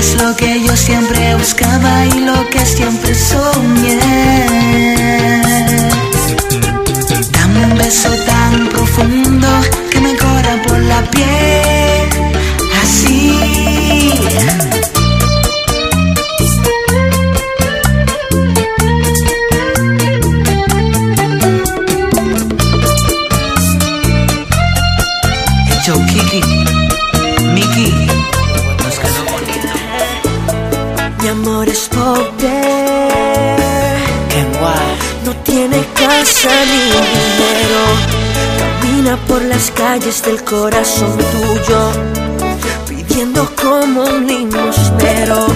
Es lo que yo siempre buscaba y lo que siempre soñé. Dame un beso tan profundo que me corra por la piel. mi dinero. Camina por las calles del corazón tuyo, pidiendo como un limosnero.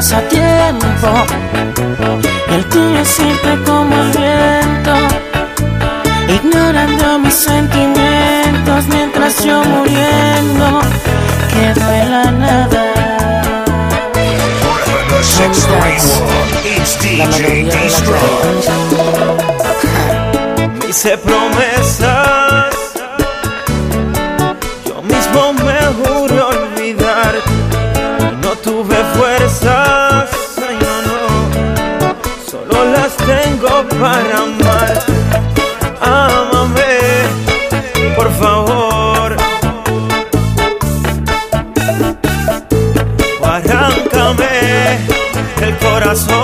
pasatiempo. El tuyo siempre como el viento, ignorando mis sentimientos mientras yo muriendo quedo en la nada. La Hice promesa para amar. Amame, por favor. O arráncame el corazón.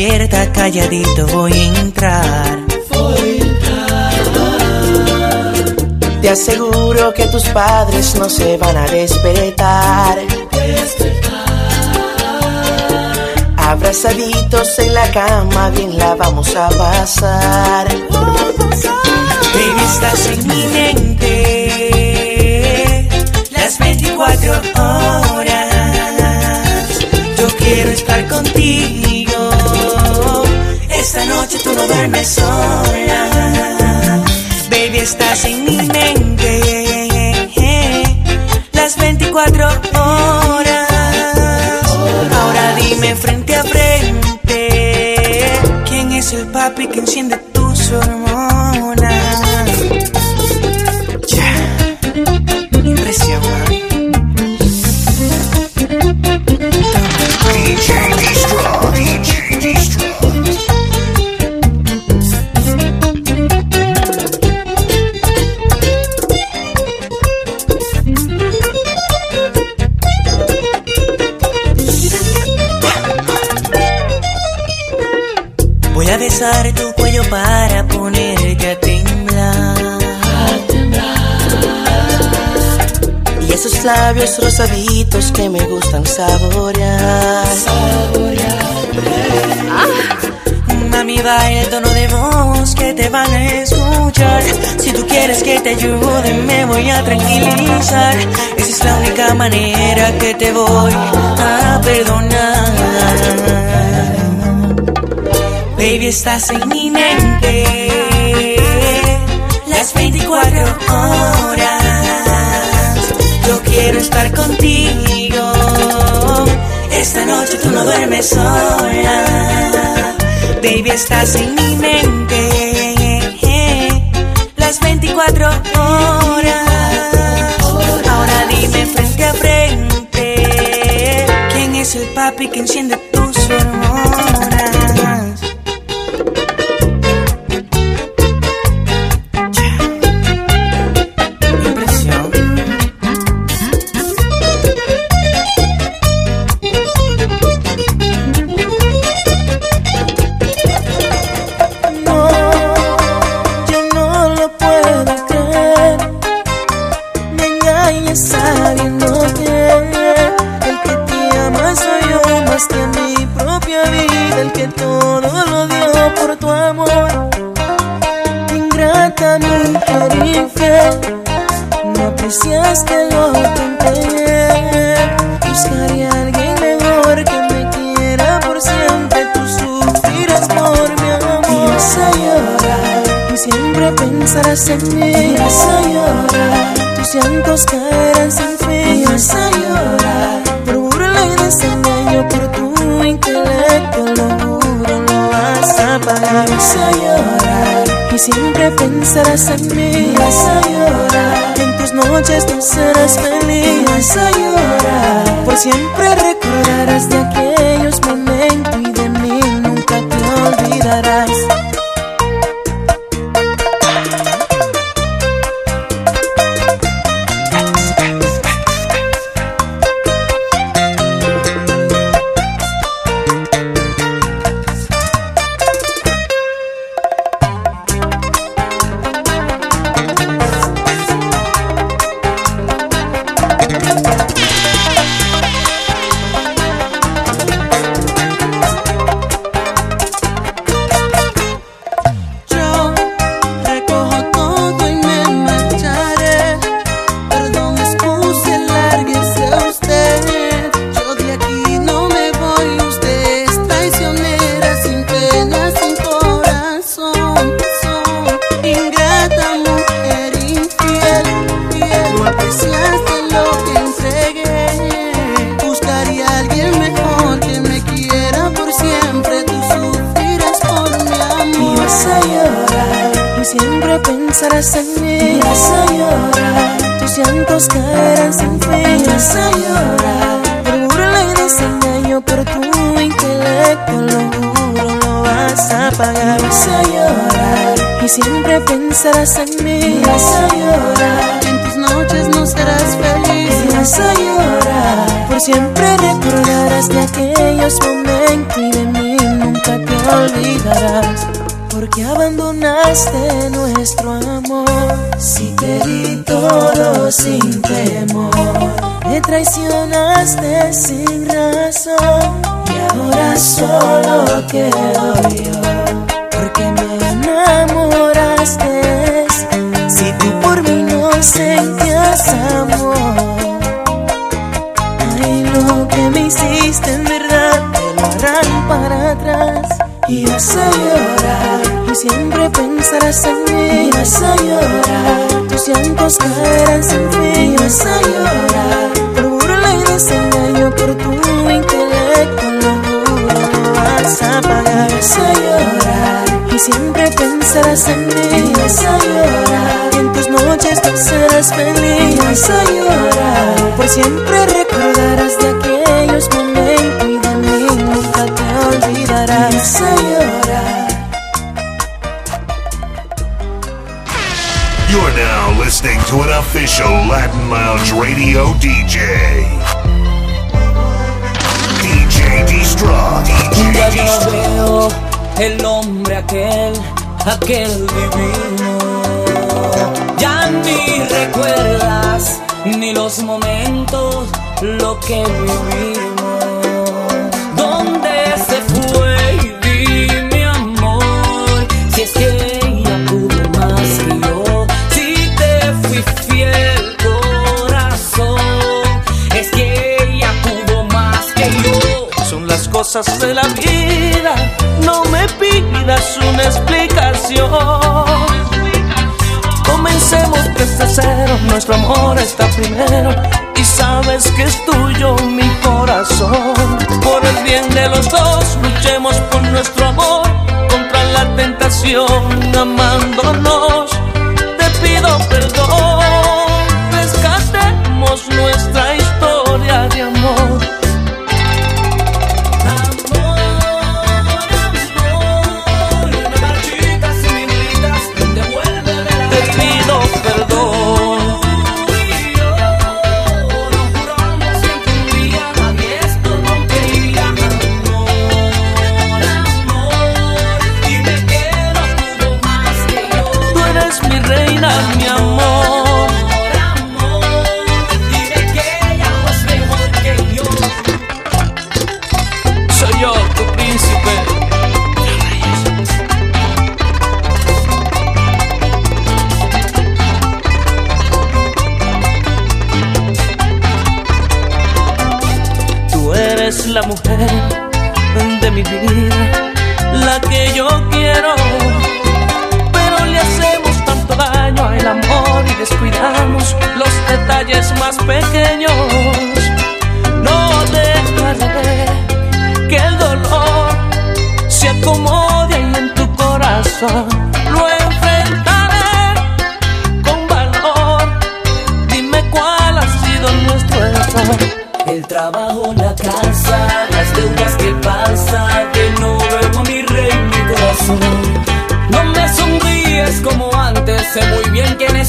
Abierta, calladito voy a entrar. Te aseguro que tus padres no se van a despertar. Abrazaditos en la cama, bien la vamos a pasar. Baby, estás en mi mente las 24 horas. Yo quiero estar contigo. Esta noche tú no duermes sola. Baby, estás en mi mente las 24 horas. Ahora dime frente a frente quién es el papi que enciende gustan saborear. Mami, baila el tono de voz que te van a escuchar. Si tú quieres que te ayude, me voy a tranquilizar. Esa es la única manera que te voy a perdonar. Baby, estás en mi mente las 24 horas. Yo quiero estar contigo. Esta noche tú no duermes sola. Baby, estás en mi mente las 24 horas. Ahora dime frente a frente quién es el papi que enciende en a llorar, en tus noches tú serás feliz. Vas a llorar, por siempre recordarás de aquellos momentos y de mí nunca te olvidarás. En mí. Llorar, tus llantos caerán sin fin. Vas a llorar, burla y desengaño, por tu intelecto, lo juro, lo vas a pagar. Vas a llorar, y siempre pensarás en mí. Vas a llorar, En tus noches no serás feliz. vas a llorar, por siempre recordarás de aquellos es momento y de mí nunca te olvidarás. Porque abandonaste nuestro amor. Si te di todo sin temor, me traicionaste sin razón. Y ahora solo quedo yo. Porque me enamoraste. Si tú por mí no sentías amor. Ay, lo que me hiciste en verdad te lo harán para atrás. Y vas a llorar y siempre pensarás en mí. Y vas a llorar, tus llantos caerán sin fin. Y vas a llorar por burla y desengaño, por tu intelecto. Lo juro, lo vas a pagar. Y vas a llorar y siempre pensarás en mí. Y vas a llorar en tus noches tú serás feliz. Y vas a llorar por siempre recordarás de official Latin Lounge radio DJ. DJ Destruct. DJ Ya yo veo el hombre aquel, aquel divino. Ya ni recuerdas ni los momentos, lo que vivimos. Cosas de la vida, no me pidas una explicación. Comencemos desde cero, nuestro amor está primero y sabes que es tuyo mi corazón. Por el bien de los dos, luchemos por nuestro amor contra la tentación, amándonos. Te pido perdón, rescatemos nuestra historia de amor.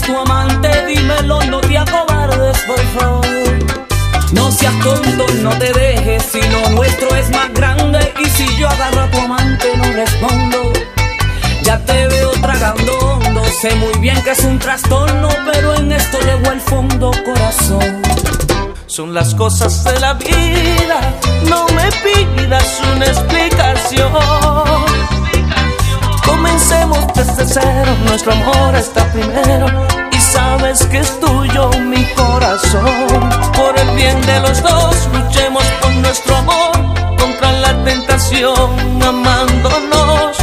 Tu amante, dímelo, no te acobardes, por favor. No seas tonto, no te dejes, si lo nuestro es más grande y si yo agarro a tu amante no respondo. Ya te veo tragando hondo, sé muy bien que es un trastorno, pero en esto llegó el fondo, corazón. Son las cosas de la vida, no me pidas una explicación. Comencemos desde cero, nuestro amor está primero y sabes que es tuyo mi corazón. Por el bien de los dos, luchemos por nuestro amor contra la tentación, amándonos.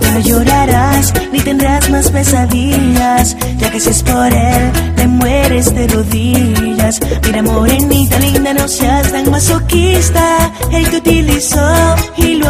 Ya no llorarás ni tendrás más pesadillas Ya que si es por él te mueres de rodillas. Mira morenita linda no seas tan masoquista Él te utilizó y lo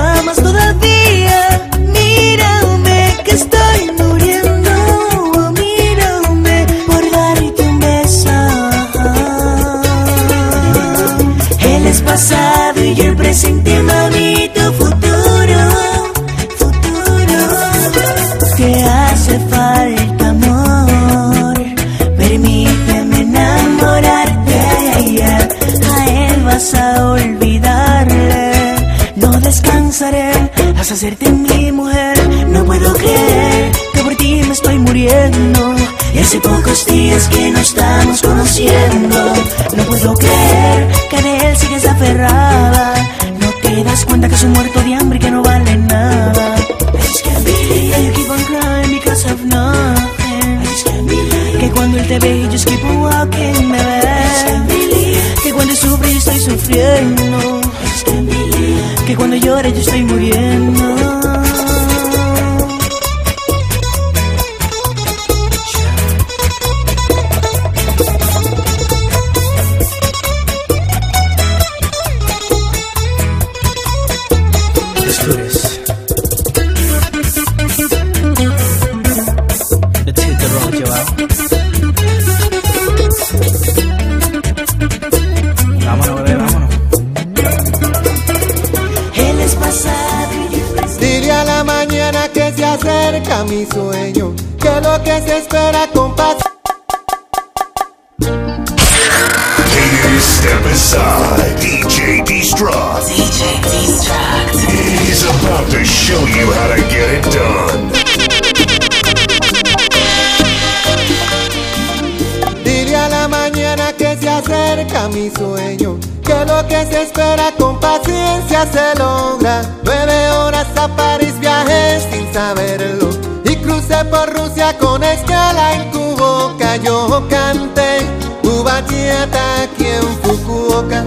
pocos días que nos estamos conociendo. No puedo creer que de él sigues aferrada. No te das cuenta que soy muerto de hambre y que no vale nada. You keep on crying because of nothing. Que cuando él te ve, yo keep on walking, bebé. Que cuando sufre, yo estoy sufriendo. Es Que cuando llora, yo estoy muriendo. Que lo que se espera con paciencia se logra. Nueve horas a París viajé sin saberlo y crucé por Rusia con escala en Cuboca. Yo canté tu bachata aquí en Fukuoka.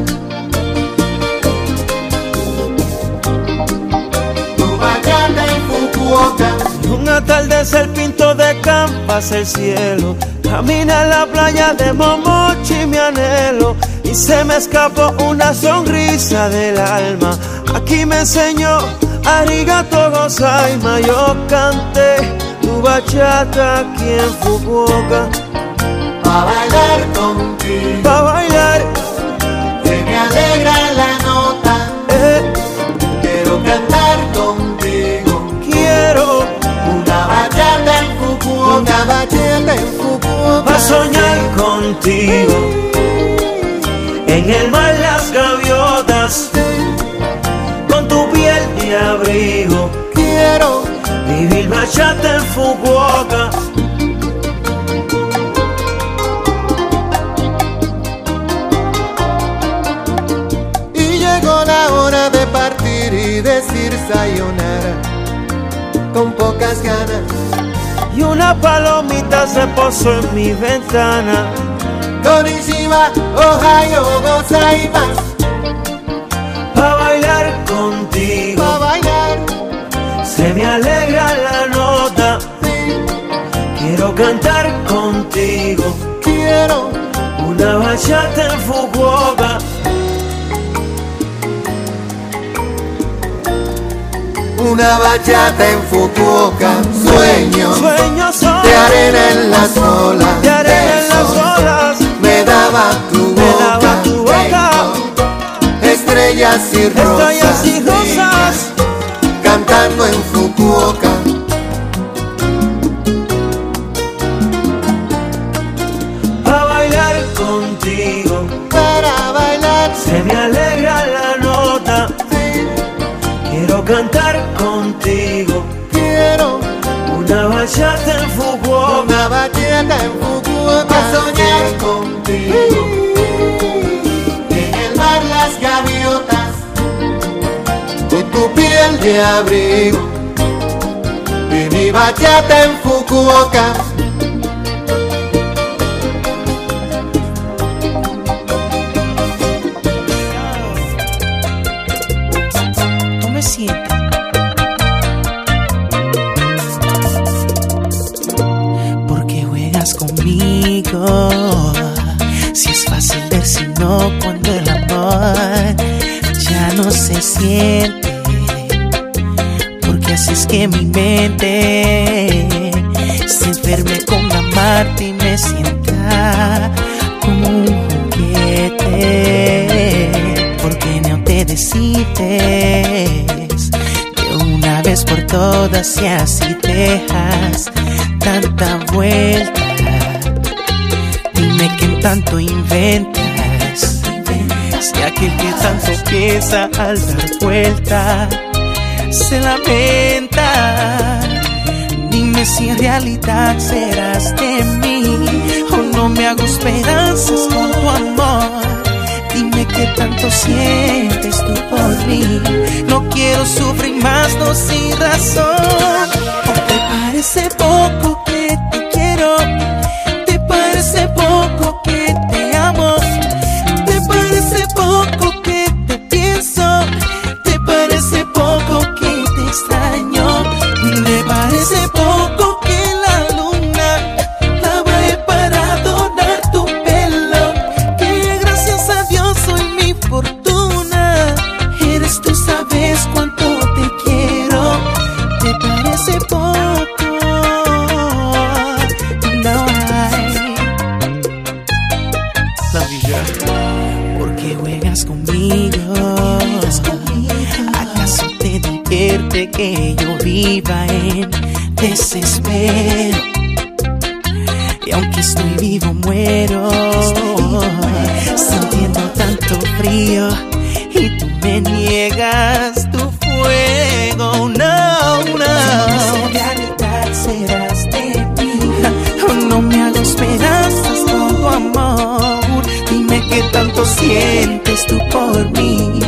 Tu bachata en Fukuoka. Un atardecer pinto de campas el cielo. Camina en la playa de Momochi mi anhelo. Y se me escapó una sonrisa del alma. Aquí me enseñó Arigato Gozaima. Yo canté tu bachata aquí en Fukuoka. Pa' bailar contigo, Pa' bailar, se me alegra la nota. eh, Quiero cantar contigo quiero una bachata en Fukuoka, una bachata en Fukuoka. pa' soñar contigo. Bachata en Fukuoka. y llegó la hora de partir y decir sayonara con pocas ganas. Y una palomita se posó en mi ventana. Konnichiwa, Ohio, gozaimasu. Pa' bailar contigo. Pa' bailar, Se me alegra Quiero cantar contigo. quiero Una bachata en Fukuoka. una bachata en Fukuoka. Sueño Sueños de arena en las olas. de arena en las olas. Me daba tu Me boca. daba tu boca. tengo estrellas y rosas. Estrellas y rosas. Cantando en Fukuoka. Se me alegra la nota. Quiero cantar contigo. quiero Una bachata en Fukuoka. una bachata en Fukuoka. Pa' soñar contigo. En el mar las gaviotas. Con tu piel de abrigo. Y mi bachata en Fukuoka. Piensa al dar vuelta se lamenta. Dime si en realidad serás de mí o no me hago esperanzas con tu amor. Dime qué tanto sientes tú por mí. No quiero sufrir más, no sin razón. ¿O te parece poco ¿Acaso te divierte que yo viva en desespero. Y aunque estoy vivo, muero. Sintiendo tanto frío. Y tú me niegas tu fuego. No, no. realidad serás de mí. No me hagas esperanzas con tu amor. Dime qué tanto sientes tú por mí.